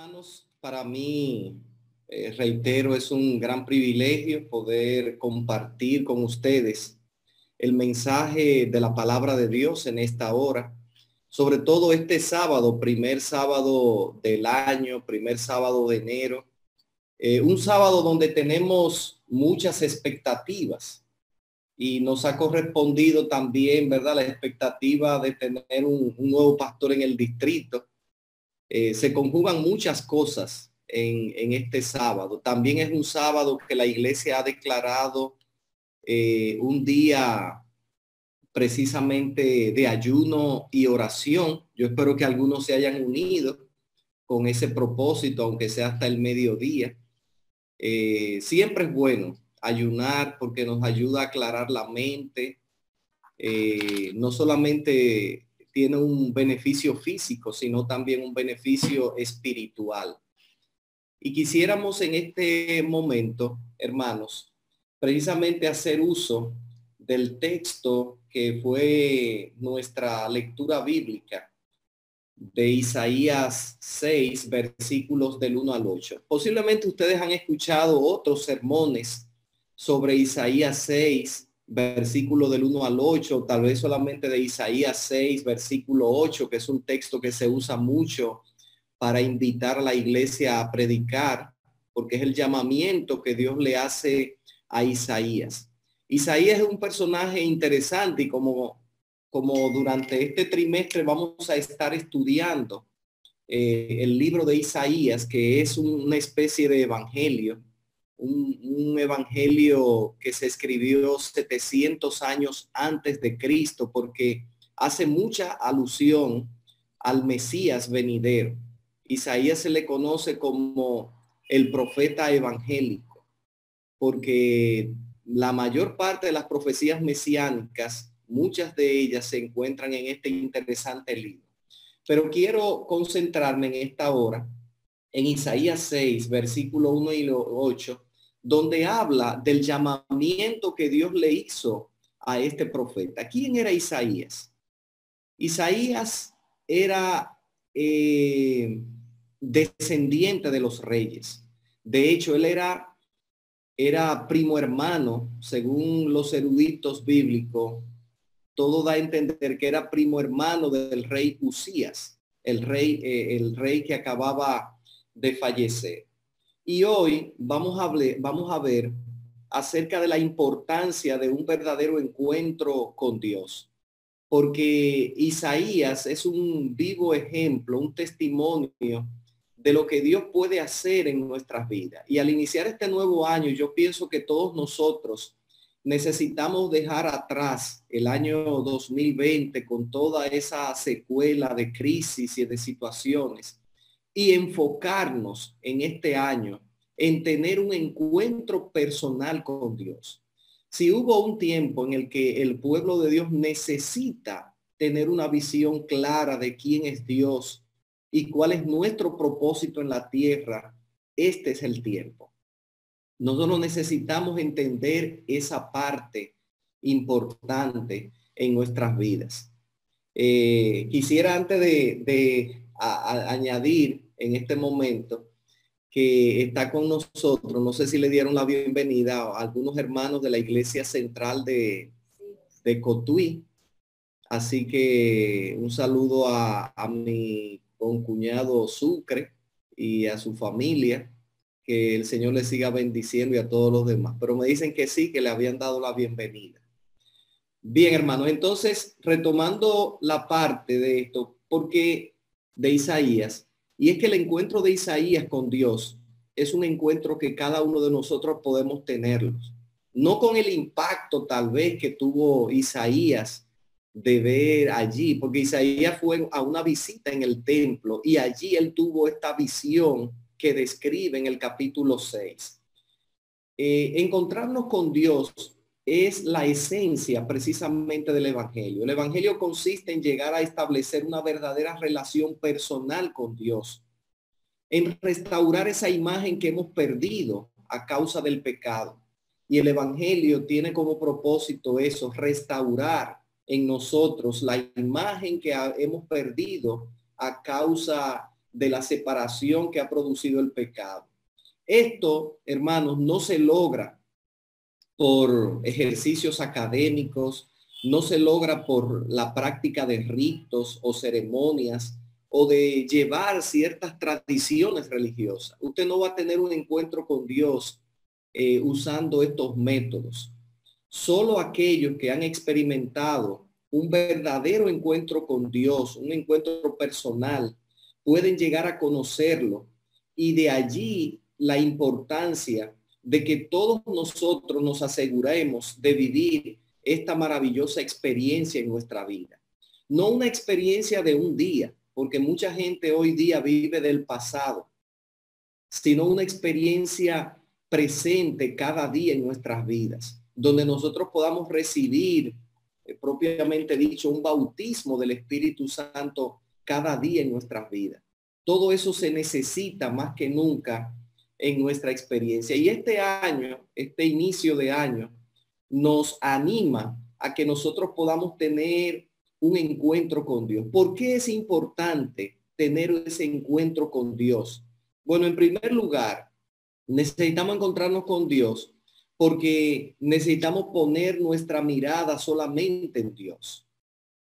hermanos, para mí, eh, reitero, es un gran privilegio poder compartir con ustedes el mensaje de la palabra de Dios en esta hora. Sobre todo este sábado, primer sábado del año, primer sábado de enero. Eh, un sábado donde tenemos muchas expectativas y nos ha correspondido también, ¿verdad? La expectativa de tener un nuevo pastor en el distrito eh, se conjugan muchas cosas en, este sábado. También es un sábado que la iglesia ha declarado eh, un día precisamente de ayuno y oración. Yo espero que algunos se hayan unido con ese propósito, aunque sea hasta el mediodía. Eh, siempre es bueno ayunar porque nos ayuda a aclarar la mente, no solamente tiene un beneficio físico, sino también un beneficio espiritual. Y quisiéramos en este momento, hermanos, precisamente hacer uso del texto que fue nuestra lectura bíblica de Isaías 6, versículos del 1 al 8. Posiblemente ustedes han escuchado otros sermones sobre Isaías 6, versículo del 1 al 8, tal vez solamente de Isaías 6, versículo 8, que es un texto que se usa mucho para invitar a la iglesia a predicar, porque es el llamamiento que Dios le hace a Isaías. Isaías es un personaje interesante y como, como durante este trimestre vamos a estar estudiando eh, el libro de Isaías, que es una especie de evangelio, un, evangelio que se escribió 700 años antes de Cristo, porque hace mucha alusión al Mesías venidero. Isaías se le conoce como el profeta evangélico, porque la mayor parte de las profecías mesiánicas, muchas de ellas se encuentran en este interesante libro. Pero quiero concentrarme en esta hora en Isaías 6, versículo 1 y 8, donde habla del llamamiento que Dios le hizo a este profeta. ¿Quién era Isaías? Isaías era eh, descendiente de los reyes. De hecho, él era, era primo hermano, según los eruditos bíblicos. Todo da a entender que era primo hermano del rey Usías, el rey, eh, el rey que acababa de fallecer. Y hoy vamos a, vamos a ver acerca de la importancia de un verdadero encuentro con Dios. Porque Isaías es un vivo ejemplo, un testimonio de lo que Dios puede hacer en nuestras vidas. Y al iniciar este nuevo año, yo pienso que todos nosotros necesitamos dejar atrás el año 2020 con toda esa secuela de crisis y de situaciones y enfocarnos en este año en tener un encuentro personal con Dios. Si hubo un tiempo en el que el pueblo de Dios necesita tener una visión clara de quién es Dios y cuál es nuestro propósito en la tierra, este es el tiempo. Nosotros necesitamos entender esa parte importante en nuestras vidas. Eh, quisiera antes de, añadir en este momento que está con nosotros. No sé si le dieron la bienvenida a algunos hermanos de la iglesia central de, de Cotuí. Así que un saludo a, a mi concuñado Sucre y a su familia. Que el Señor le siga bendiciendo y a todos los demás. Pero me dicen que sí, que le habían dado la bienvenida. Bien, hermanos, entonces retomando la parte de esto, porque de Isaías, y es que el encuentro de Isaías con Dios es un encuentro que cada uno de nosotros podemos tenerlos. No con el impacto tal vez que tuvo Isaías de ver allí, porque Isaías fue a una visita en el templo y allí él tuvo esta visión que describe en el capítulo 6. Eh, encontrarnos con Dios es la esencia precisamente del Evangelio. El Evangelio consiste en llegar a establecer una verdadera relación personal con Dios, en restaurar esa imagen que hemos perdido a causa del pecado. Y el Evangelio tiene como propósito eso, restaurar en nosotros la imagen que hemos perdido a causa de la separación que ha producido el pecado. Esto, hermanos, no se logra por ejercicios académicos, no se logra por la práctica de ritos o ceremonias o de llevar ciertas tradiciones religiosas. Usted no va a tener un encuentro con Dios eh, usando estos métodos. Solo aquellos que han experimentado un verdadero encuentro con Dios, un encuentro personal, pueden llegar a conocerlo y de allí la importancia de que todos nosotros nos aseguremos de vivir esta maravillosa experiencia en nuestra vida. No una experiencia de un día, porque mucha gente hoy día vive del pasado, sino una experiencia presente cada día en nuestras vidas, donde nosotros podamos recibir, eh, propiamente dicho, un bautismo del Espíritu Santo cada día en nuestras vidas. Todo eso se necesita más que nunca en nuestra experiencia. Y este año, este inicio de año, nos anima a que nosotros podamos tener un encuentro con Dios. ¿Por qué es importante tener ese encuentro con Dios? Bueno, en primer lugar, necesitamos encontrarnos con Dios porque necesitamos poner nuestra mirada solamente en Dios.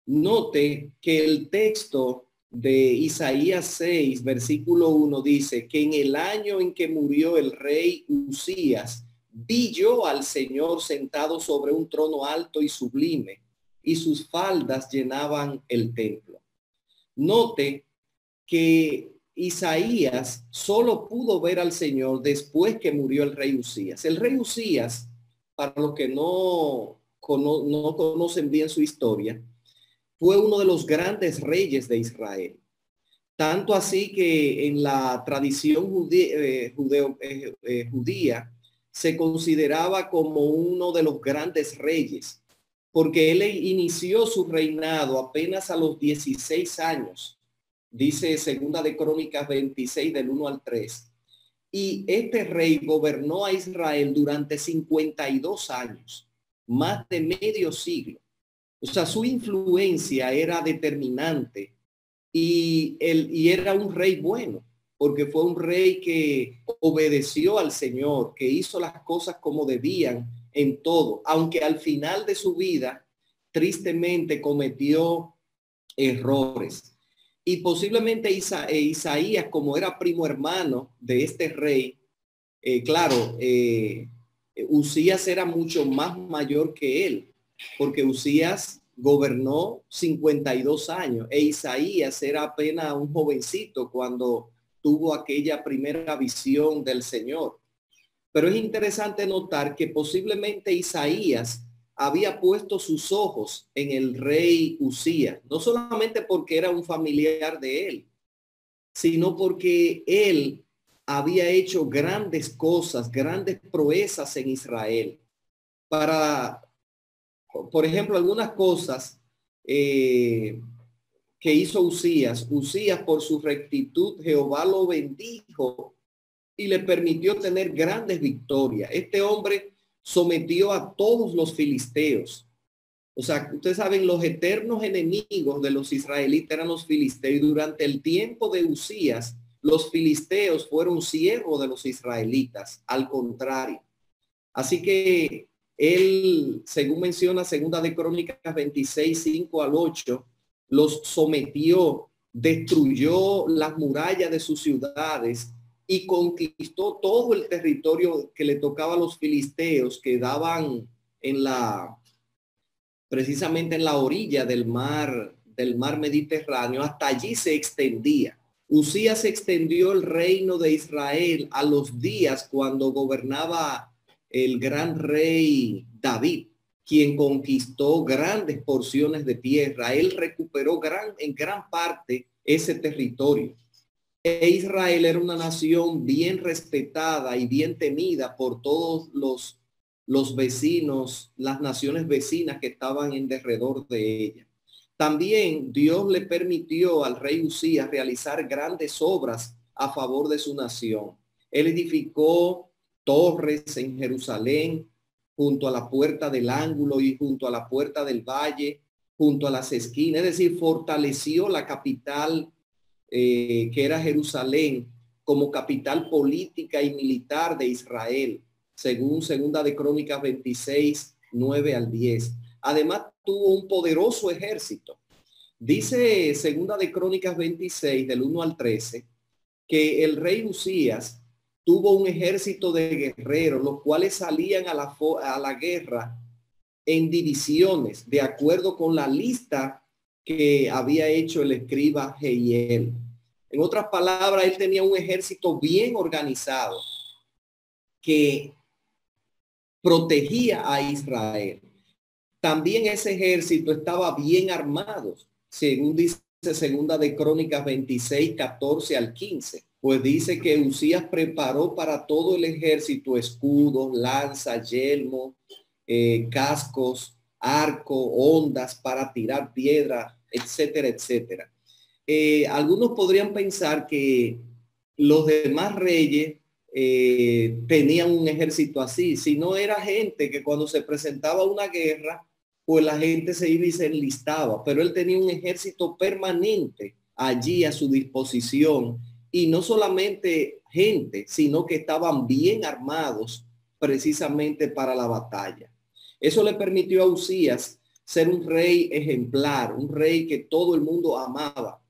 Note que el texto de Isaías 6, versículo 1 dice que en el año en que murió el rey Usías, vi yo al Señor sentado sobre un trono alto y sublime, y sus faldas llenaban el templo. Note que Isaías solo pudo ver al Señor después que murió el rey Usías. El rey Usías, para los que no, no conocen bien su historia, fue uno de los grandes reyes de Israel. Tanto así que en la tradición eh, eh, eh, judía se consideraba como uno de los grandes reyes, porque él inició su reinado apenas a los 16 años, dice segunda de Crónicas 26 del 1 al 3. Y este rey gobernó a Israel durante 52 años, más de medio siglo. O sea, su influencia era determinante y, él, y era un rey bueno, porque fue un rey que obedeció al Señor, que hizo las cosas como debían en todo, aunque al final de su vida tristemente cometió errores. Y posiblemente eh, Isaías, como era primo hermano de este rey, eh, claro, eh, Usías era mucho más mayor que él porque Usías gobernó 52 años e Isaías era apenas un jovencito cuando tuvo aquella primera visión del Señor. Pero es interesante notar que posiblemente Isaías había puesto sus ojos en el rey Usías, no solamente porque era un familiar de él, sino porque él había hecho grandes cosas, grandes proezas en Israel para por ejemplo, algunas cosas eh, que hizo Usías. Usías por su rectitud, Jehová lo bendijo y le permitió tener grandes victorias. Este hombre sometió a todos los filisteos. O sea, ustedes saben, los eternos enemigos de los israelitas eran los filisteos. Y durante el tiempo de Usías, los filisteos fueron siervos de los israelitas. Al contrario. Así que él, según menciona segunda de Crónicas 26, 5 al 8, los sometió, destruyó las murallas de sus ciudades y conquistó todo el territorio que le tocaba a los filisteos que daban en la, precisamente en la orilla del mar, del mar Mediterráneo, hasta allí se extendía. Usías extendió el reino de Israel a los días cuando gobernaba el gran rey David, quien conquistó grandes porciones de tierra. Él recuperó gran, en gran parte ese territorio. E Israel era una nación bien respetada y bien temida por todos los, los vecinos, las naciones vecinas que estaban en derredor de ella. También Dios le permitió al rey Usías realizar grandes obras a favor de su nación. Él edificó torres en Jerusalén, junto a la puerta del ángulo y junto a la puerta del valle, junto a las esquinas, es decir, fortaleció la capital eh, que era Jerusalén, como capital política y militar de Israel, según segunda de Crónicas 26, 9 al 10. Además, tuvo un poderoso ejército. Dice segunda de Crónicas 26, del 1 al 13, que el rey Usías tuvo un ejército de guerreros, los cuales salían a la, a la guerra en divisiones, de acuerdo con la lista que había hecho el escriba Jehiel. En otras palabras, él tenía un ejército bien organizado que protegía a Israel. También ese ejército estaba bien armado, según dice segunda de Crónicas 26, 14 al 15 pues dice que Usías preparó para todo el ejército escudos, lanza, yelmo, eh, cascos, arco, ondas para tirar piedra, etcétera, etcétera. Eh, algunos podrían pensar que los demás reyes eh, tenían un ejército así, si no era gente que cuando se presentaba una guerra, pues la gente se iba y se enlistaba, pero él tenía un ejército permanente allí a su disposición y no solamente gente, sino que estaban bien armados precisamente para la batalla. Eso le permitió a Usías ser un rey ejemplar, un rey que todo el mundo amaba,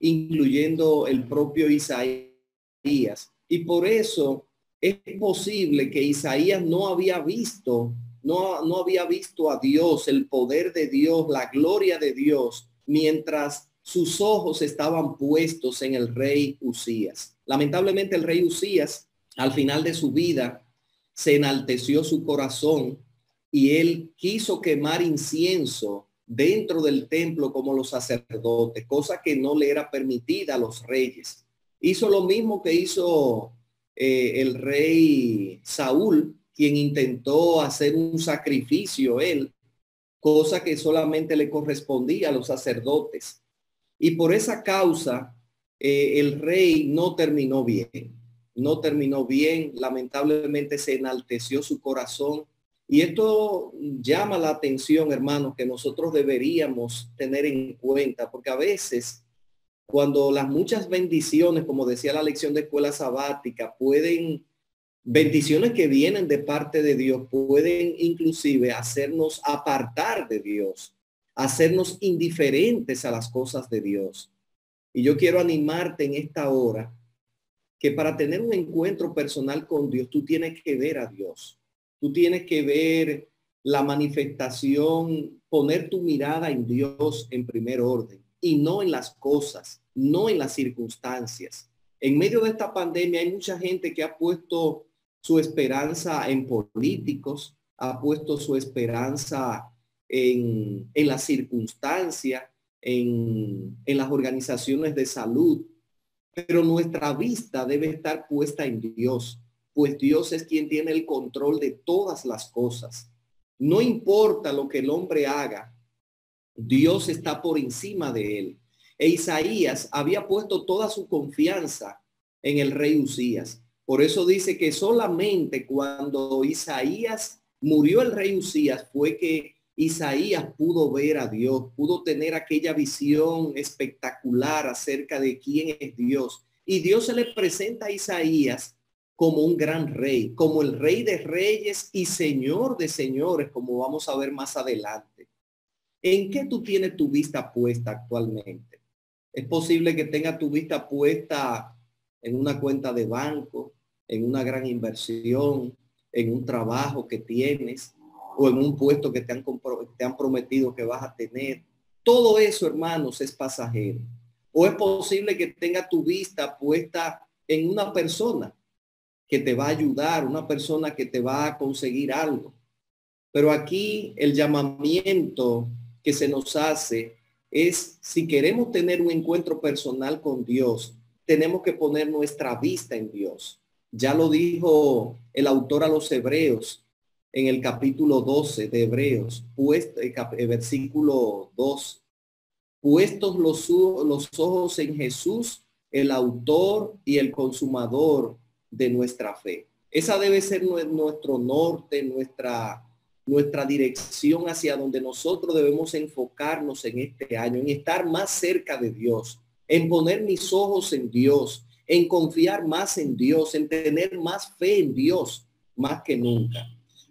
incluyendo el propio Isaías. Y por eso es posible que Isaías no había visto, no, no había visto a Dios, el poder de Dios, la gloria de Dios, mientras sus ojos estaban puestos en el rey Usías. Lamentablemente el rey Usías, al final de su vida, se enalteció su corazón y él quiso quemar incienso dentro del templo como los sacerdotes, cosa que no le era permitida a los reyes. Hizo lo mismo que hizo eh, el rey Saúl, quien intentó hacer un sacrificio él, cosa que solamente le correspondía a los sacerdotes. Y por esa causa, eh, el rey no terminó bien. No terminó bien. Lamentablemente se enalteció su corazón. Y esto llama la atención, hermanos, que nosotros deberíamos tener en cuenta, porque a veces cuando las muchas bendiciones, como decía la lección de escuela sabática, pueden, bendiciones que vienen de parte de Dios, pueden inclusive hacernos apartar de Dios hacernos indiferentes a las cosas de Dios. Y yo quiero animarte en esta hora que para tener un encuentro personal con Dios, tú tienes que ver a Dios. Tú tienes que ver la manifestación, poner tu mirada en Dios en primer orden y no en las cosas, no en las circunstancias. En medio de esta pandemia hay mucha gente que ha puesto su esperanza en políticos, ha puesto su esperanza en, en la circunstancia, en, en las organizaciones de salud, pero nuestra vista debe estar puesta en Dios, pues Dios es quien tiene el control de todas las cosas. No importa lo que el hombre haga, Dios está por encima de él. E Isaías había puesto toda su confianza en el rey Usías. Por eso dice que solamente cuando Isaías murió el rey Usías fue que Isaías pudo ver a Dios, pudo tener aquella visión espectacular acerca de quién es Dios. Y Dios se le presenta a Isaías como un gran rey, como el rey de reyes y señor de señores, como vamos a ver más adelante. ¿En qué tú tienes tu vista puesta actualmente? Es posible que tenga tu vista puesta en una cuenta de banco, en una gran inversión, en un trabajo que tienes, o en un puesto que te han, te han prometido que vas a tener. Todo eso, hermanos, es pasajero. O es posible que tenga tu vista puesta en una persona que te va a ayudar, una persona que te va a conseguir algo. Pero aquí el llamamiento que se nos hace es, si queremos tener un encuentro personal con Dios, tenemos que poner nuestra vista en Dios. Ya lo dijo el autor a los hebreos, en el capítulo 12 de Hebreos, eh, versículo 2, puestos los, los ojos en Jesús, el autor y el consumador de nuestra fe. Esa debe ser nuestro norte, nuestra, nuestra dirección hacia donde nosotros debemos enfocarnos en este año, en estar más cerca de Dios, en poner mis ojos en Dios, en confiar más en Dios, en tener más fe en Dios, más que nunca.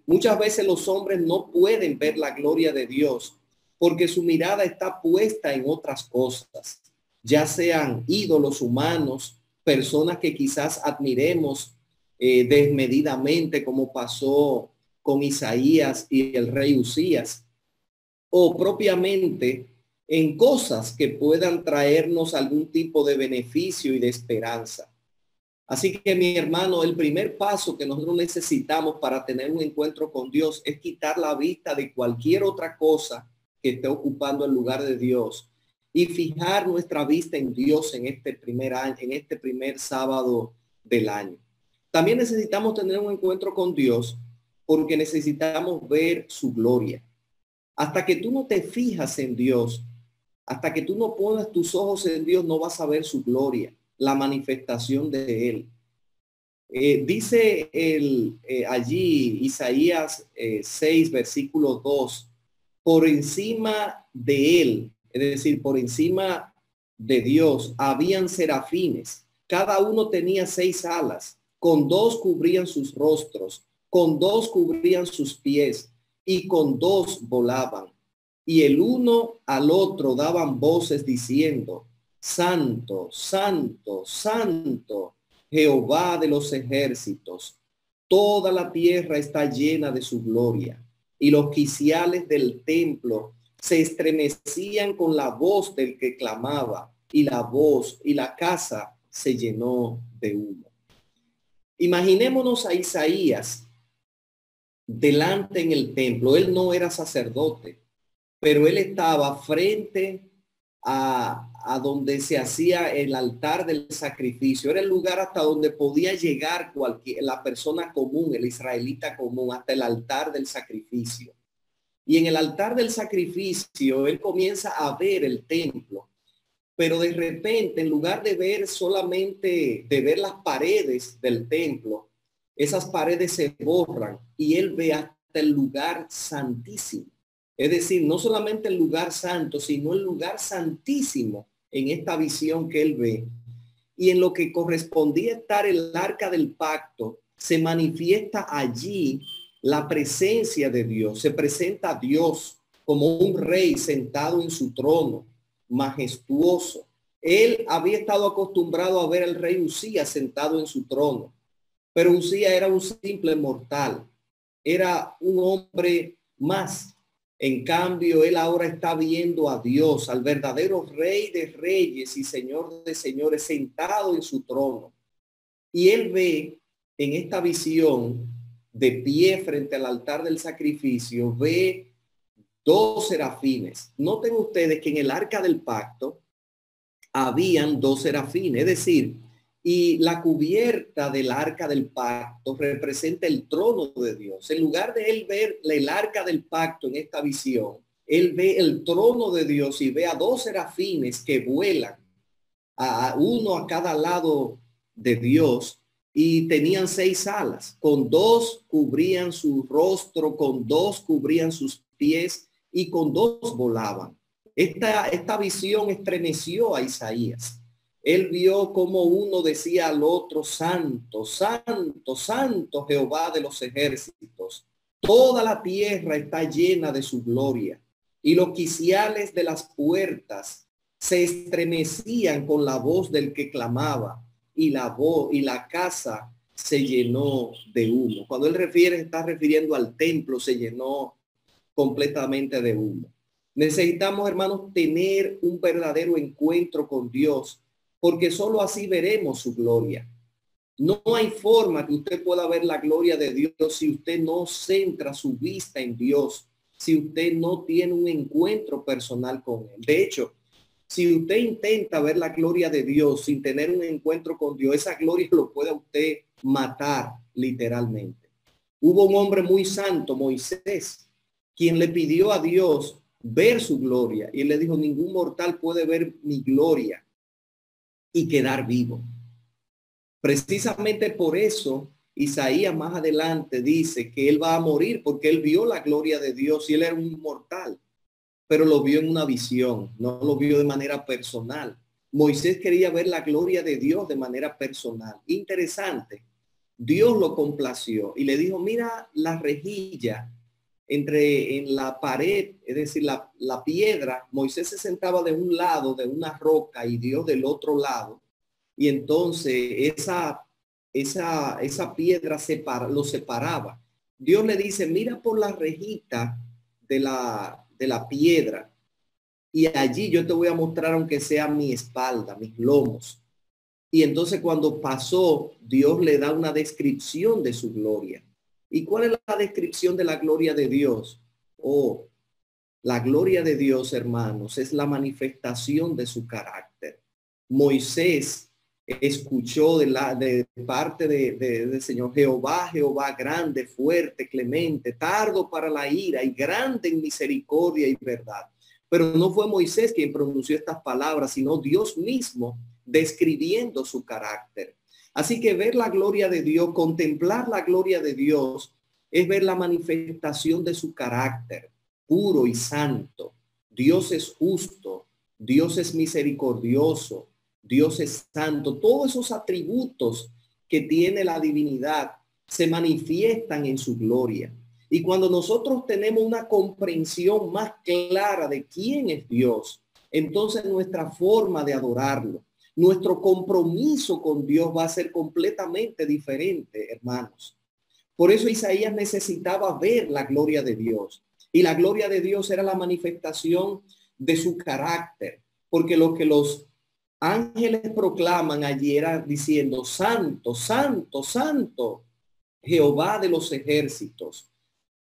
Muchas veces los hombres no pueden ver la gloria de Dios porque su mirada está puesta en otras cosas, ya sean ídolos humanos, personas que quizás admiremos eh, desmedidamente, como pasó con Isaías y el rey Usías, o propiamente en cosas que puedan traernos algún tipo de beneficio y de esperanza. Así que mi hermano, el primer paso que nosotros necesitamos para tener un encuentro con Dios es quitar la vista de cualquier otra cosa que esté ocupando el lugar de Dios y fijar nuestra vista en Dios en este primer año, en este primer sábado del año. También necesitamos tener un encuentro con Dios porque necesitamos ver su gloria. Hasta que tú no te fijas en Dios, hasta que tú no pones tus ojos en Dios, no vas a ver su gloria, la manifestación de Él. Eh, dice el, eh, allí Isaías 6, eh, versículo 2, por encima de Él, es decir, por encima de Dios, habían serafines. Cada uno tenía seis alas, con dos cubrían sus rostros, con dos cubrían sus pies y con dos volaban y el uno al otro daban voces diciendo, Santo, Santo, Santo, Jehová de los ejércitos, toda la tierra está llena de su gloria. Y los quiciales del templo se estremecían con la voz del que clamaba, y la voz y la casa se llenó de humo. Imaginémonos a Isaías delante en el templo. Él no era sacerdote, pero él estaba frente a, a, donde se hacía el altar del sacrificio. Era el lugar hasta donde podía llegar cualquier, la persona común, el israelita común, hasta el altar del sacrificio. Y en el altar del sacrificio, él comienza a ver el templo. Pero de repente, en lugar de ver solamente, de ver las paredes del templo, esas paredes se borran y él ve hasta el lugar santísimo. Es decir, no solamente el lugar santo, sino el lugar santísimo en esta visión que él ve. Y en lo que correspondía estar el arca del pacto, se manifiesta allí la presencia de Dios. Se presenta a Dios como un rey sentado en su trono, majestuoso. Él había estado acostumbrado a ver al rey Usías sentado en su trono, pero Usías era un simple mortal, era un hombre más en cambio, él ahora está viendo a Dios, al verdadero rey de reyes y señor de señores, sentado en su trono. Y él ve en esta visión de pie frente al altar del sacrificio, ve dos serafines. Noten ustedes que en el arca del pacto habían dos serafines, es decir, y la cubierta del arca del pacto representa el trono de Dios. En lugar de él ver el arca del pacto en esta visión, él ve el trono de Dios y ve a dos serafines que vuelan, a uno a cada lado de Dios y tenían seis alas. Con dos cubrían su rostro, con dos cubrían sus pies y con dos volaban. Esta, esta visión estremeció a Isaías él vio como uno decía al otro, santo, santo, santo Jehová de los ejércitos. Toda la tierra está llena de su gloria. Y los quiciales de las puertas se estremecían con la voz del que clamaba y la voz y la casa se llenó de humo. Cuando él refiere, está refiriendo al templo, se llenó completamente de humo. Necesitamos, hermanos, tener un verdadero encuentro con Dios porque sólo así veremos su gloria. No hay forma que usted pueda ver la gloria de Dios si usted no centra su vista en Dios, si usted no tiene un encuentro personal con Él. De hecho, si usted intenta ver la gloria de Dios sin tener un encuentro con Dios, esa gloria lo puede usted matar literalmente. Hubo un hombre muy santo, Moisés, quien le pidió a Dios ver su gloria y le dijo, ningún mortal puede ver mi gloria y quedar vivo. Precisamente por eso Isaías más adelante dice que él va a morir porque él vio la gloria de Dios y él era un mortal, pero lo vio en una visión, no lo vio de manera personal. Moisés quería ver la gloria de Dios de manera personal. Interesante. Dios lo complació y le dijo, mira la rejilla entre en la pared, es decir, la, la, piedra, Moisés se sentaba de un lado de una roca y Dios del otro lado. Y entonces esa, esa, esa piedra separa, lo separaba. Dios le dice, mira por la rejita de la, de la piedra y allí yo te voy a mostrar aunque sea mi espalda, mis lomos. Y entonces cuando pasó, Dios le da una descripción de su gloria. ¿Y cuál es la descripción de la gloria de Dios? Oh, la gloria de Dios, hermanos, es la manifestación de su carácter. Moisés escuchó de la de parte de, del Señor Jehová, Jehová grande, fuerte, clemente, tardo para la ira y grande en misericordia y verdad. Pero no fue Moisés quien pronunció estas palabras, sino Dios mismo describiendo su carácter. Así que ver la gloria de Dios, contemplar la gloria de Dios, es ver la manifestación de su carácter puro y santo. Dios es justo, Dios es misericordioso, Dios es santo. Todos esos atributos que tiene la divinidad se manifiestan en su gloria. Y cuando nosotros tenemos una comprensión más clara de quién es Dios, entonces nuestra forma de adorarlo, nuestro compromiso con Dios va a ser completamente diferente, hermanos. Por eso Isaías necesitaba ver la gloria de Dios. Y la gloria de Dios era la manifestación de su carácter. Porque lo que los ángeles proclaman allí era diciendo, Santo, Santo, Santo, Jehová de los ejércitos.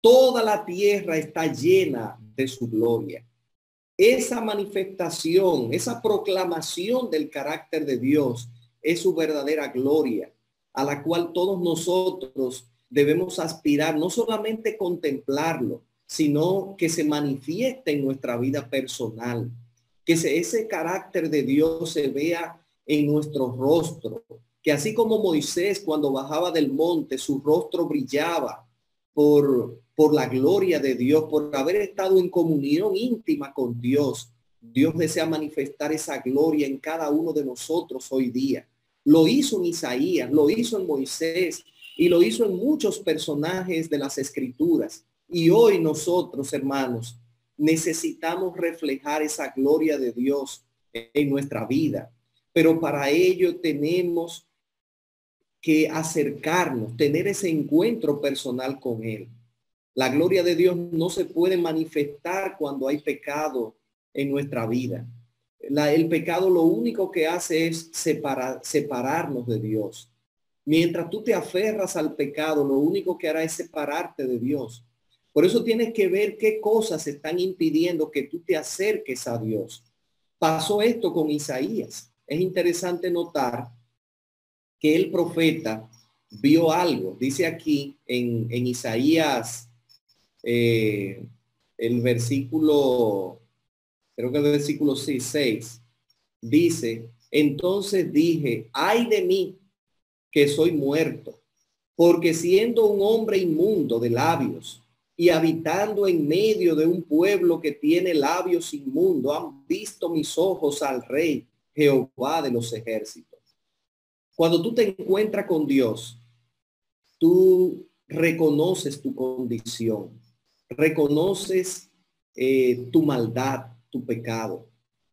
Toda la tierra está llena de su gloria esa manifestación, esa proclamación del carácter de Dios es su verdadera gloria, a la cual todos nosotros debemos aspirar, no solamente contemplarlo, sino que se manifieste en nuestra vida personal, que ese carácter de Dios se vea en nuestro rostro, que así como Moisés cuando bajaba del monte, su rostro brillaba por, por la gloria de Dios, por haber estado en comunión íntima con Dios. Dios desea manifestar esa gloria en cada uno de nosotros hoy día. Lo hizo en Isaías, lo hizo en Moisés y lo hizo en muchos personajes de las escrituras. Y hoy nosotros, hermanos, necesitamos reflejar esa gloria de Dios en nuestra vida. Pero para ello tenemos que acercarnos, tener ese encuentro personal con Él. La gloria de Dios no se puede manifestar cuando hay pecado en nuestra vida. el pecado lo único que hace es separar, separarnos de Dios. Mientras tú te aferras al pecado, lo único que hará es separarte de Dios. Por eso tienes que ver qué cosas están impidiendo que tú te acerques a Dios. Pasó esto con Isaías. Es interesante notar que el profeta vio algo. Dice aquí en, en Isaías eh, el versículo, creo que el versículo 6, dice, entonces dije, ay de mí que soy muerto, porque siendo un hombre inmundo de labios y habitando en medio de un pueblo que tiene labios inmundos, han visto mis ojos al rey Jehová de los ejércitos. Cuando tú te encuentras con Dios, tú reconoces tu condición reconoces eh, tu maldad, tu pecado.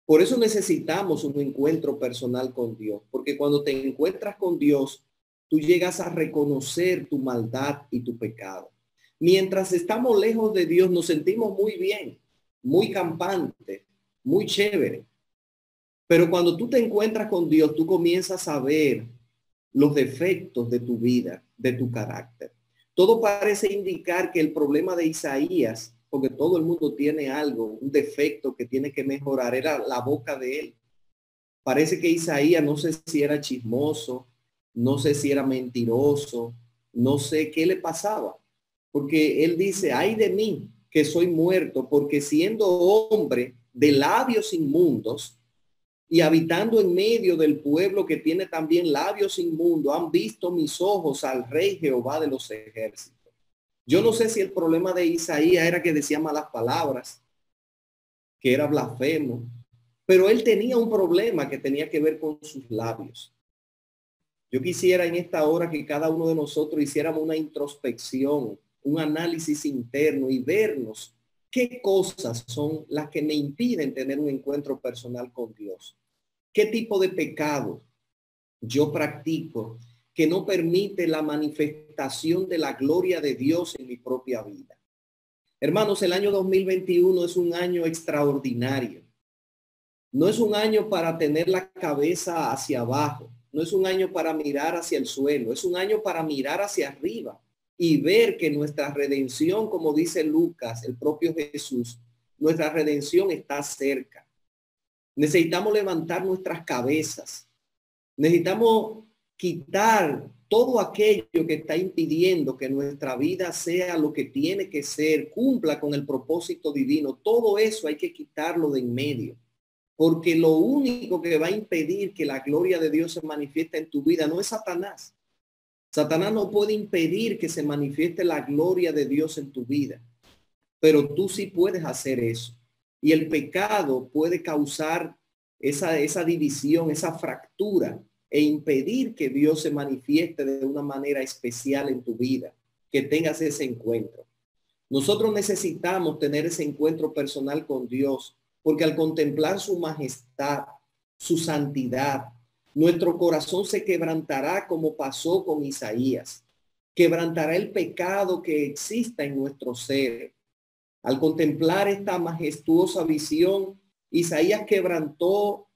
Por eso necesitamos un encuentro personal con Dios, porque cuando te encuentras con Dios, tú llegas a reconocer tu maldad y tu pecado. Mientras estamos lejos de Dios, nos sentimos muy bien, muy campante, muy chévere. Pero cuando tú te encuentras con Dios, tú comienzas a ver los defectos de tu vida, de tu carácter. Todo parece indicar que el problema de Isaías, porque todo el mundo tiene algo, un defecto que tiene que mejorar, era la boca de él. Parece que Isaías no sé si era chismoso, no sé si era mentiroso, no sé qué le pasaba, porque él dice, ay de mí que soy muerto, porque siendo hombre de labios inmundos, y habitando en medio del pueblo que tiene también labios inmundos, han visto mis ojos al rey Jehová de los ejércitos. Yo no sé si el problema de Isaías era que decía malas palabras, que era blasfemo, Pero él tenía un problema que tenía que ver con sus labios. Yo quisiera en esta hora que cada uno de nosotros hiciéramos una introspección, un análisis interno y vernos qué cosas son las que me impiden tener un encuentro personal con Dios. ¿Qué tipo de pecado yo practico que no permite la manifestación de la gloria de Dios en mi propia vida? Hermanos, el año 2021 es un año extraordinario. No es un año para tener la cabeza hacia abajo. No es un año para mirar hacia el suelo. Es un año para mirar hacia arriba y ver que nuestra redención, como dice Lucas, el propio Jesús, nuestra redención está cerca. Necesitamos levantar nuestras cabezas. Necesitamos quitar todo aquello que está impidiendo que nuestra vida sea lo que tiene que ser, cumpla con el propósito divino. Todo eso hay que quitarlo de en medio. Porque lo único que va a impedir que la gloria de Dios se manifieste en tu vida no es Satanás. Satanás no puede impedir que se manifieste la gloria de Dios en tu vida. Pero tú sí puedes hacer eso. Y el pecado puede causar esa, esa división, esa fractura e impedir que Dios se manifieste de una manera especial en tu vida, que tengas ese encuentro. Nosotros necesitamos tener ese encuentro personal con Dios, porque al contemplar su majestad, su santidad, nuestro corazón se quebrantará como pasó con Isaías. Quebrantará el pecado que exista en nuestro ser. Al contemplar esta majestuosa visión, Isaías quebrantó,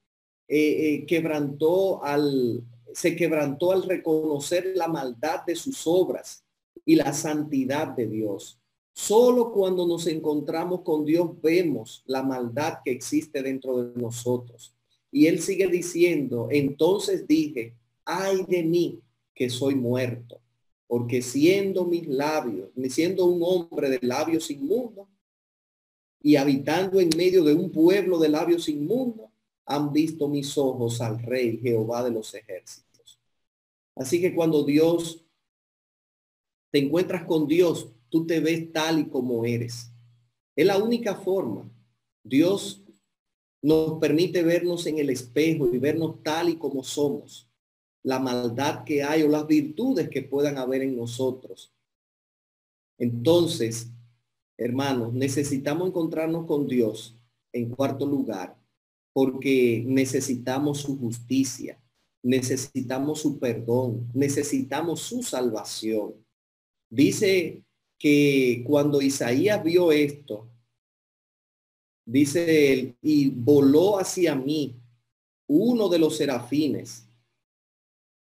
eh, eh, quebrantó al, se quebrantó al reconocer la maldad de sus obras y la santidad de Dios. Solo cuando nos encontramos con Dios vemos la maldad que existe dentro de nosotros. Y él sigue diciendo, entonces dije, ay de mí que soy muerto, porque siendo mis labios, siendo un hombre de labios inmundos, y habitando en medio de un pueblo de labios inmundos, han visto mis ojos al rey Jehová de los ejércitos. Así que cuando Dios te encuentras con Dios, tú te ves tal y como eres. Es la única forma. Dios nos permite vernos en el espejo y vernos tal y como somos. La maldad que hay o las virtudes que puedan haber en nosotros. Entonces, hermanos, necesitamos encontrarnos con Dios en cuarto lugar porque necesitamos su justicia, necesitamos su perdón, necesitamos su salvación. Dice que cuando Isaías vio esto, dice él, y voló hacia mí uno de los serafines.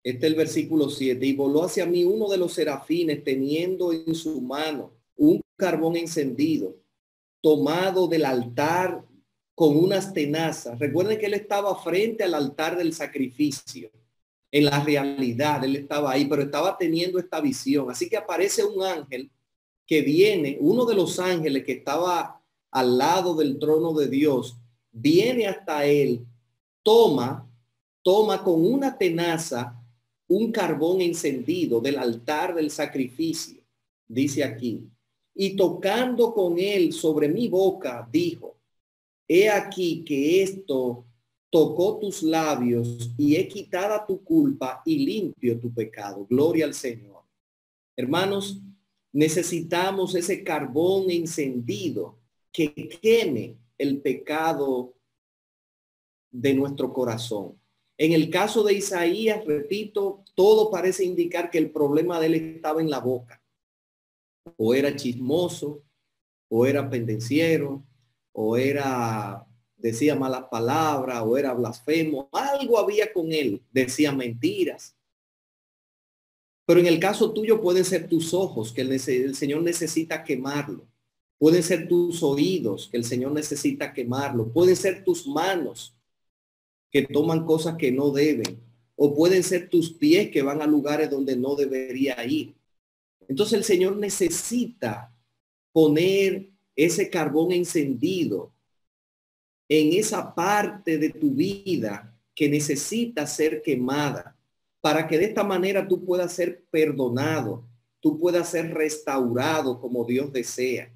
Este es el versículo 7. Y voló hacia mí uno de los serafines teniendo en su mano un carbón encendido, tomado del altar con unas tenazas. Recuerden que él estaba frente al altar del sacrificio. En la realidad, él estaba ahí, pero estaba teniendo esta visión. Así que aparece un ángel que viene, uno de los ángeles que estaba al lado del trono de Dios, viene hasta él, toma, toma con una tenaza un carbón encendido del altar del sacrificio, dice aquí, y tocando con él sobre mi boca, dijo, he aquí que esto tocó tus labios y he quitada tu culpa y limpio tu pecado. Gloria al Señor. Hermanos, necesitamos ese carbón encendido que queme el pecado de nuestro corazón. En el caso de Isaías, repito, todo parece indicar que el problema de él estaba en la boca. O era chismoso, o era pendenciero, o era, decía malas palabras, o era blasfemo. Algo había con él, decía mentiras. Pero en el caso tuyo pueden ser tus ojos, que el, Señor necesita quemarlo. Pueden ser tus oídos, que el Señor necesita quemarlo. Pueden ser tus manos, que toman cosas que no deben. O pueden ser tus pies que van a lugares donde no debería ir. Entonces el Señor necesita poner ese carbón encendido en esa parte de tu vida que necesita ser quemada para que de esta manera tú puedas ser perdonado, tú puedas ser restaurado como Dios desea.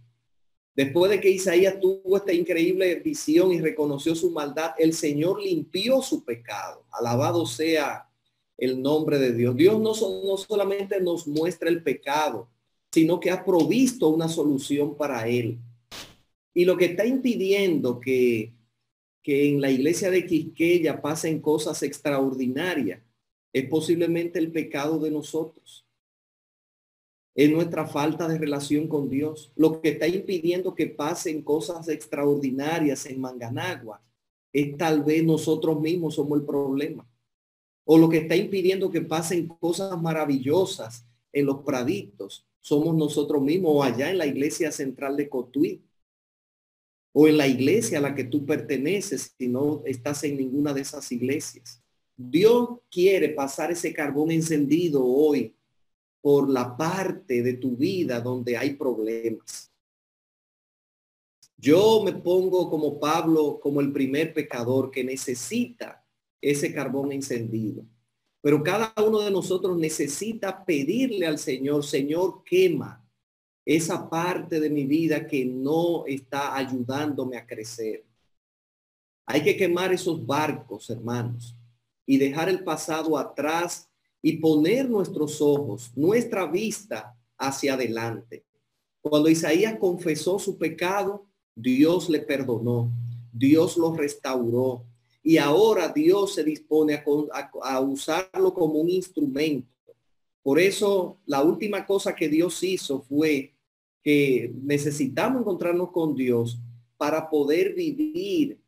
Después de que Isaías tuvo esta increíble visión y reconoció su maldad, el Señor limpió su pecado. Alabado sea el nombre de Dios. Dios no, no solamente nos muestra el pecado, sino que ha provisto una solución para él. Y lo que está impidiendo que, que en la iglesia de Quisqueya pasen cosas extraordinarias es posiblemente el pecado de nosotros es nuestra falta de relación con Dios. Lo que está impidiendo que pasen cosas extraordinarias en Manganagua es tal vez nosotros mismos somos el problema. O lo que está impidiendo que pasen cosas maravillosas en los praditos somos nosotros mismos o allá en la iglesia central de Cotuí o en la iglesia a la que tú perteneces si no estás en ninguna de esas iglesias. Dios quiere pasar ese carbón encendido hoy por la parte de tu vida donde hay problemas. Yo me pongo como Pablo, como el primer pecador que necesita ese carbón encendido. Pero cada uno de nosotros necesita pedirle al Señor, Señor, quema esa parte de mi vida que no está ayudándome a crecer. Hay que quemar esos barcos, hermanos, y dejar el pasado atrás y poner nuestros ojos, nuestra vista hacia adelante. Cuando Isaías confesó su pecado, Dios le perdonó, Dios lo restauró y ahora Dios se dispone a, usarlo como un instrumento. Por eso la última cosa que Dios hizo fue que necesitamos encontrarnos con Dios para poder vivir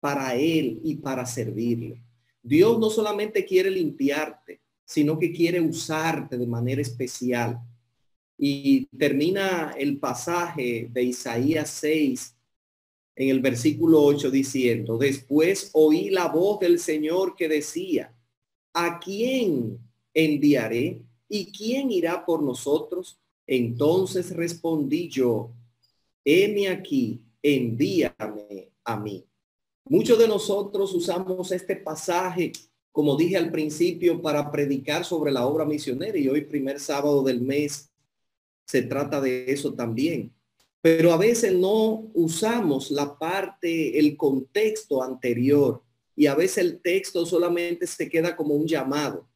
para Él y para servirle. Dios no solamente quiere limpiarte, sino que quiere usarte de manera especial. Y termina el pasaje de Isaías 6 en el versículo 8 diciendo, después oí la voz del Señor que decía, ¿a quién enviaré? ¿Y quién irá por nosotros? Entonces respondí yo, heme aquí, envíame a mí. Muchos de nosotros usamos este pasaje como dije al principio, para predicar sobre la obra misionera y hoy primer sábado del mes se trata de eso también. Pero a veces no usamos la parte, el contexto anterior y a veces el texto solamente se queda como un llamado.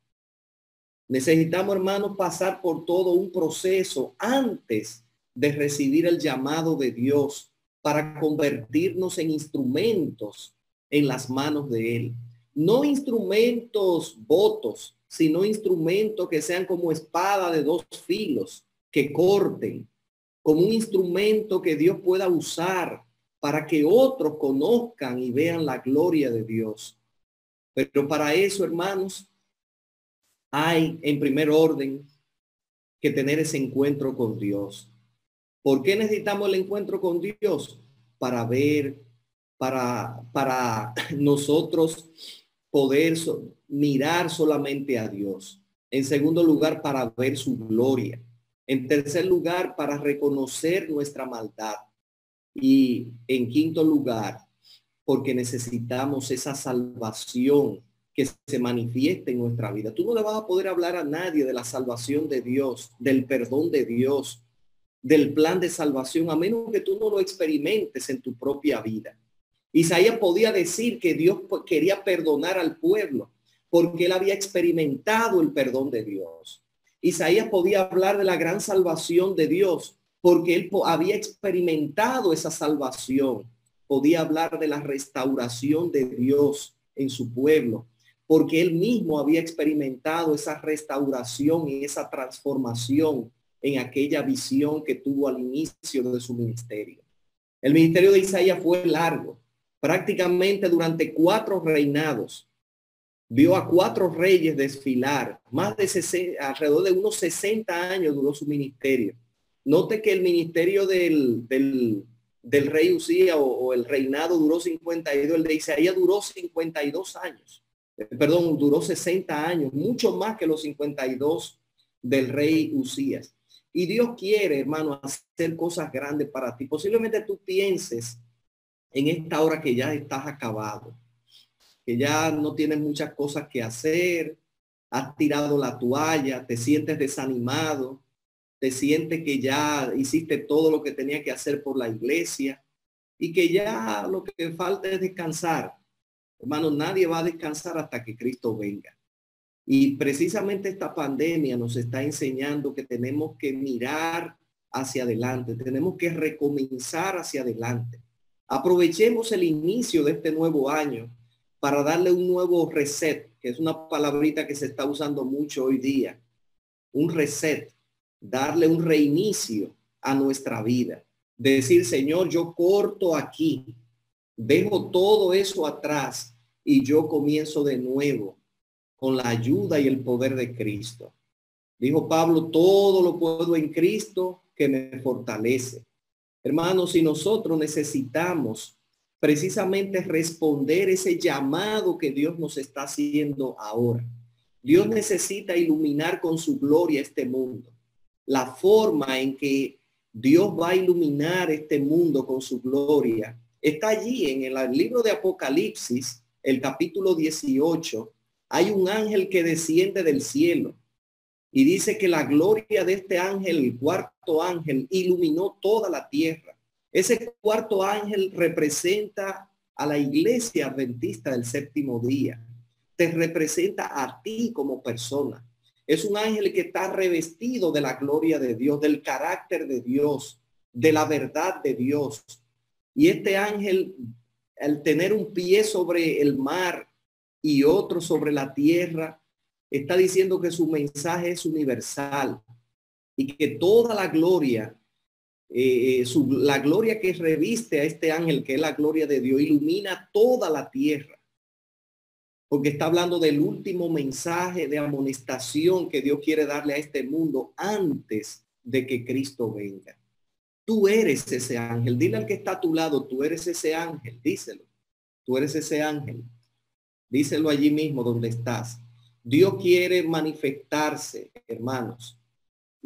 Necesitamos, hermanos, pasar por todo un proceso antes de recibir el llamado de Dios para convertirnos en instrumentos en las manos de Él no instrumentos votos, sino instrumentos que sean como espada de dos filos, que corten, como un instrumento que Dios pueda usar para que otros conozcan y vean la gloria de Dios. Pero para eso, hermanos, hay en primer orden que tener ese encuentro con Dios. ¿Por qué necesitamos el encuentro con Dios? Para ver, para, para nosotros poder mirar solamente a Dios. En segundo lugar, para ver su gloria. En tercer lugar, para reconocer nuestra maldad. Y en quinto lugar, porque necesitamos esa salvación que se manifieste en nuestra vida. Tú no le vas a poder hablar a nadie de la salvación de Dios, del perdón de Dios, del plan de salvación, a menos que tú no lo experimentes en tu propia vida. Isaías podía decir que Dios quería perdonar al pueblo porque él había experimentado el perdón de Dios. Isaías podía hablar de la gran salvación de Dios porque él había experimentado esa salvación. Podía hablar de la restauración de Dios en su pueblo porque él mismo había experimentado esa restauración y esa transformación en aquella visión que tuvo al inicio de su ministerio. El ministerio de Isaías fue largo, prácticamente durante cuatro reinados. Vio a cuatro reyes desfilar, más de alrededor de unos 60 años duró su ministerio. Note que el ministerio del, del, rey Usía o, el reinado duró 52, el de Isaías duró 52 años. Eh, perdón, duró 60 años, mucho más que los 52 del rey Usías. Y Dios quiere, hermano, hacer cosas grandes para ti. Posiblemente tú pienses en esta hora que ya estás acabado, que ya no tienes muchas cosas que hacer, has tirado la toalla, te sientes desanimado, te sientes que ya hiciste todo lo que tenía que hacer por la iglesia y que ya lo que falta es descansar. Hermano, nadie va a descansar hasta que Cristo venga. Y precisamente esta pandemia nos está enseñando que tenemos que mirar hacia adelante, tenemos que recomenzar hacia adelante. Aprovechemos el inicio de este nuevo año para darle un nuevo reset, que es una palabrita que se está usando mucho hoy día. Un reset, darle un reinicio a nuestra vida. Decir, Señor, yo corto aquí, dejo todo eso atrás y yo comienzo de nuevo con la ayuda y el poder de Cristo. Dijo Pablo, todo lo puedo en Cristo que me fortalece. Hermanos, si nosotros necesitamos precisamente responder ese llamado que Dios nos está haciendo ahora. Dios necesita iluminar con su gloria este mundo. La forma en que Dios va a iluminar este mundo con su gloria está allí en el libro de Apocalipsis, el capítulo 18. Hay un ángel que desciende del cielo y dice que la gloria de este ángel, el cuarto ángel, iluminó toda la tierra. Ese cuarto ángel representa a la iglesia adventista del séptimo día. Te representa a ti como persona. Es un ángel que está revestido de la gloria de Dios, del carácter de Dios, de la verdad de Dios. Y este ángel, al tener un pie sobre el mar y otro sobre la tierra, está diciendo que su mensaje es universal y que toda la gloria, eh, eh, la gloria que reviste a este ángel, que es la gloria de Dios, ilumina toda la tierra. Porque está hablando del último mensaje de amonestación que Dios quiere darle a este mundo antes de que Cristo venga. Tú eres ese ángel. Dile al que está a tu lado, tú eres ese ángel. Díselo. Tú eres ese ángel. Díselo allí mismo donde estás. Dios quiere manifestarse, hermanos.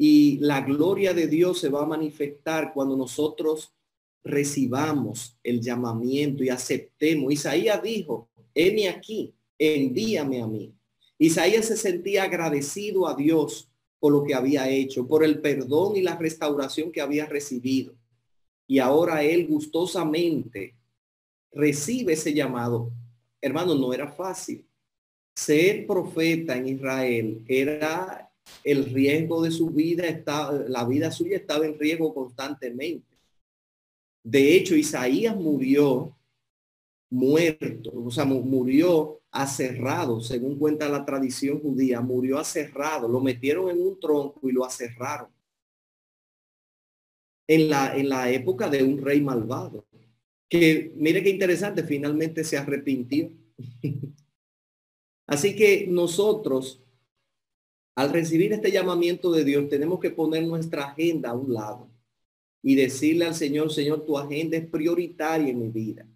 Y la gloria de Dios se va a manifestar cuando nosotros recibamos el llamamiento y aceptemos. Isaías dijo, heme aquí, envíame a mí. Isaías se sentía agradecido a Dios por lo que había hecho, por el perdón y la restauración que había recibido. Y ahora él gustosamente recibe ese llamado. Hermano, no era fácil ser profeta en Israel era el riesgo de su vida, la vida suya estaba en riesgo constantemente. De hecho, Isaías murió muerto, o sea, murió aserrado, según cuenta la tradición judía, murió aserrado, lo metieron en un tronco y lo aserraron. En la, en la época de un rey malvado, que mire qué interesante, finalmente se arrepintió. Así que nosotros, al recibir este llamamiento de Dios, tenemos que poner nuestra agenda a un lado y decirle al Señor, Señor, tu agenda es prioritaria en mi vida.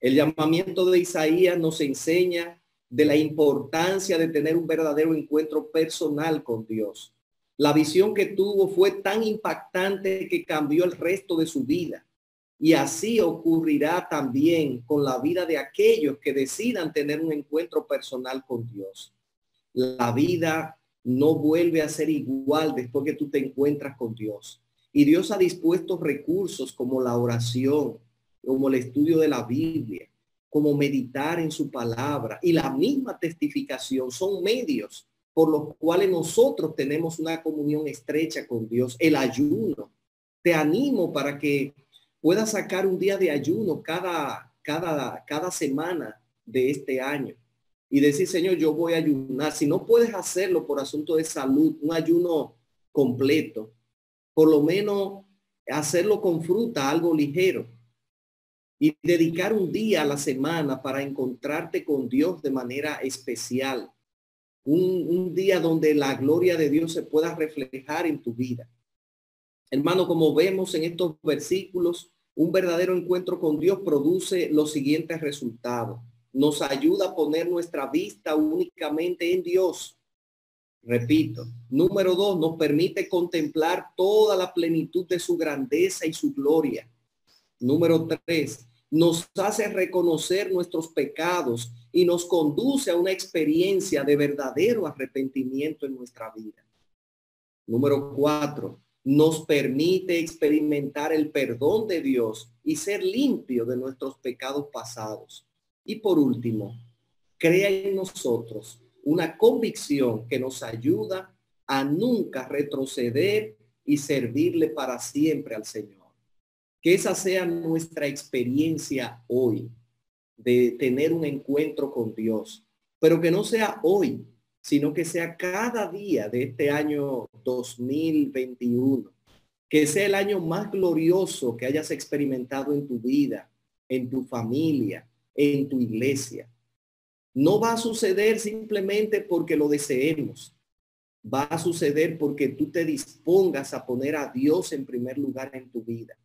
El llamamiento de Isaías nos enseña de la importancia de tener un verdadero encuentro personal con Dios. La visión que tuvo fue tan impactante que cambió el resto de su vida. Y así ocurrirá también con la vida de aquellos que decidan tener un encuentro personal con Dios. La vida no vuelve a ser igual después que tú te encuentras con Dios. Y Dios ha dispuesto recursos como la oración, como el estudio de la Biblia, como meditar en su palabra y la misma testificación son medios por los cuales nosotros tenemos una comunión estrecha con Dios, el ayuno. Te animo para que pueda sacar un día de ayuno cada, cada, cada semana de este año y decir, Señor, yo voy a ayunar. Si no puedes hacerlo por asunto de salud, un ayuno completo, por lo menos hacerlo con fruta, algo ligero. Y dedicar un día a la semana para encontrarte con Dios de manera especial. Un, un día donde la gloria de Dios se pueda reflejar en tu vida. Hermano, como vemos en estos versículos, un verdadero encuentro con Dios produce los siguientes resultados. Nos ayuda a poner nuestra vista únicamente en Dios. Repito. Número dos, nos permite contemplar toda la plenitud de su grandeza y su gloria. Número tres, nos hace reconocer nuestros pecados y nos conduce a una experiencia de verdadero arrepentimiento en nuestra vida. Número cuatro, nos permite experimentar el perdón de Dios y ser limpio de nuestros pecados pasados. Y por último, crea en nosotros una convicción que nos ayuda a nunca retroceder y servirle para siempre al Señor. Que esa sea nuestra experiencia hoy de tener un encuentro con Dios, pero que no sea hoy, sino que sea cada día de este año 2021, que sea el año más glorioso que hayas experimentado en tu vida, en tu familia, en tu iglesia. No va a suceder simplemente porque lo deseemos. Va a suceder porque tú te dispongas a poner a Dios en primer lugar en tu vida.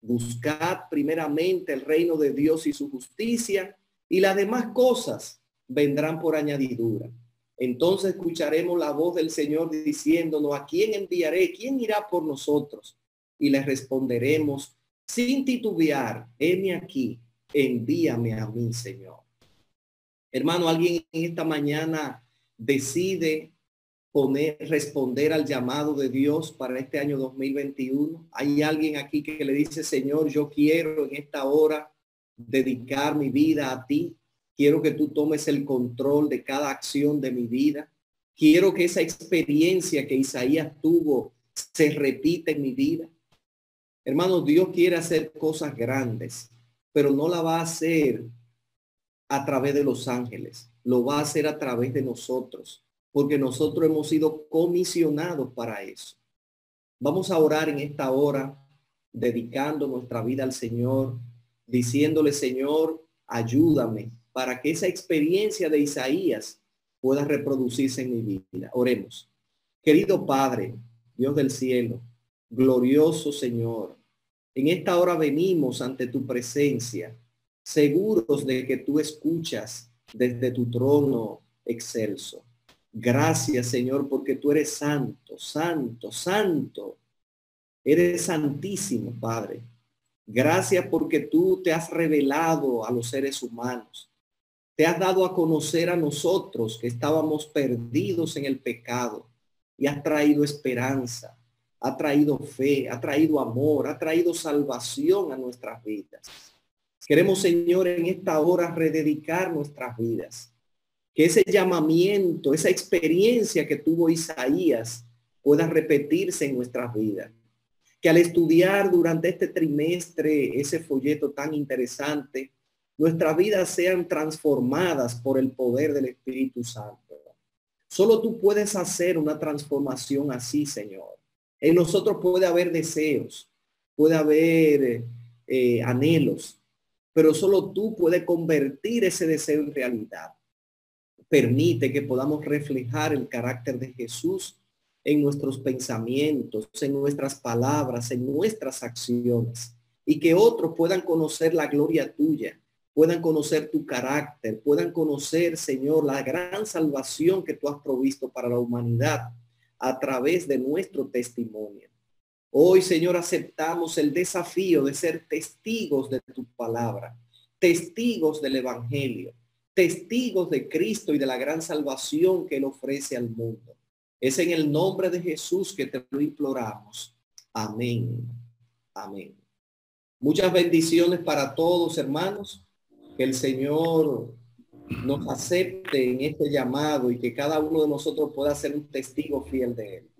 Buscad primeramente el reino de Dios y su justicia y las demás cosas vendrán por añadidura. Entonces escucharemos la voz del Señor diciéndonos, ¿a quién enviaré? ¿Quién irá por nosotros? Y le responderemos, sin titubear, heme aquí, envíame a mí, Señor. Hermano, alguien en esta mañana decide poner, responder al llamado de Dios para este año 2021. Hay alguien aquí que le dice, Señor, yo quiero en esta hora dedicar mi vida a ti. Quiero que tú tomes el control de cada acción de mi vida. Quiero que esa experiencia que Isaías tuvo se repita en mi vida. Hermano, Dios quiere hacer cosas grandes, pero no la va a hacer a través de los ángeles. Lo va a hacer a través de nosotros, porque nosotros hemos sido comisionados para eso. Vamos a orar en esta hora, dedicando nuestra vida al Señor, diciéndole, Señor, ayúdame para que esa experiencia de Isaías pueda reproducirse en mi vida. Oremos. Querido Padre, Dios del cielo, glorioso Señor, en esta hora venimos ante tu presencia, seguros de que tú escuchas desde tu trono excelso. Gracias, Señor, porque tú eres santo, santo, santo. Eres santísimo, Padre. Gracias porque tú te has revelado a los seres humanos te has dado a conocer a nosotros que estábamos perdidos en el pecado y has traído esperanza, ha traído fe, ha traído amor, ha traído salvación a nuestras vidas. Queremos, Señor, en esta hora rededicar nuestras vidas. Que ese llamamiento, esa experiencia que tuvo Isaías pueda repetirse en nuestras vidas. Que al estudiar durante este trimestre ese folleto tan interesante, nuestras vidas sean transformadas por el poder del Espíritu Santo. Solo tú puedes hacer una transformación así, Señor. En nosotros puede haber deseos, puede haber eh, anhelos, pero solo tú puedes convertir ese deseo en realidad. Permite que podamos reflejar el carácter de Jesús en nuestros pensamientos, en nuestras palabras, en nuestras acciones, y que otros puedan conocer la gloria tuya puedan conocer tu carácter, puedan conocer, Señor, la gran salvación que tú has provisto para la humanidad a través de nuestro testimonio. Hoy, Señor, aceptamos el desafío de ser testigos de tu palabra, testigos del Evangelio, testigos de Cristo y de la gran salvación que Él ofrece al mundo. Es en el nombre de Jesús que te lo imploramos. Amén. Amén. Muchas bendiciones para todos, hermanos que el Señor nos acepte en este llamado y que cada uno de nosotros pueda ser un testigo fiel de él.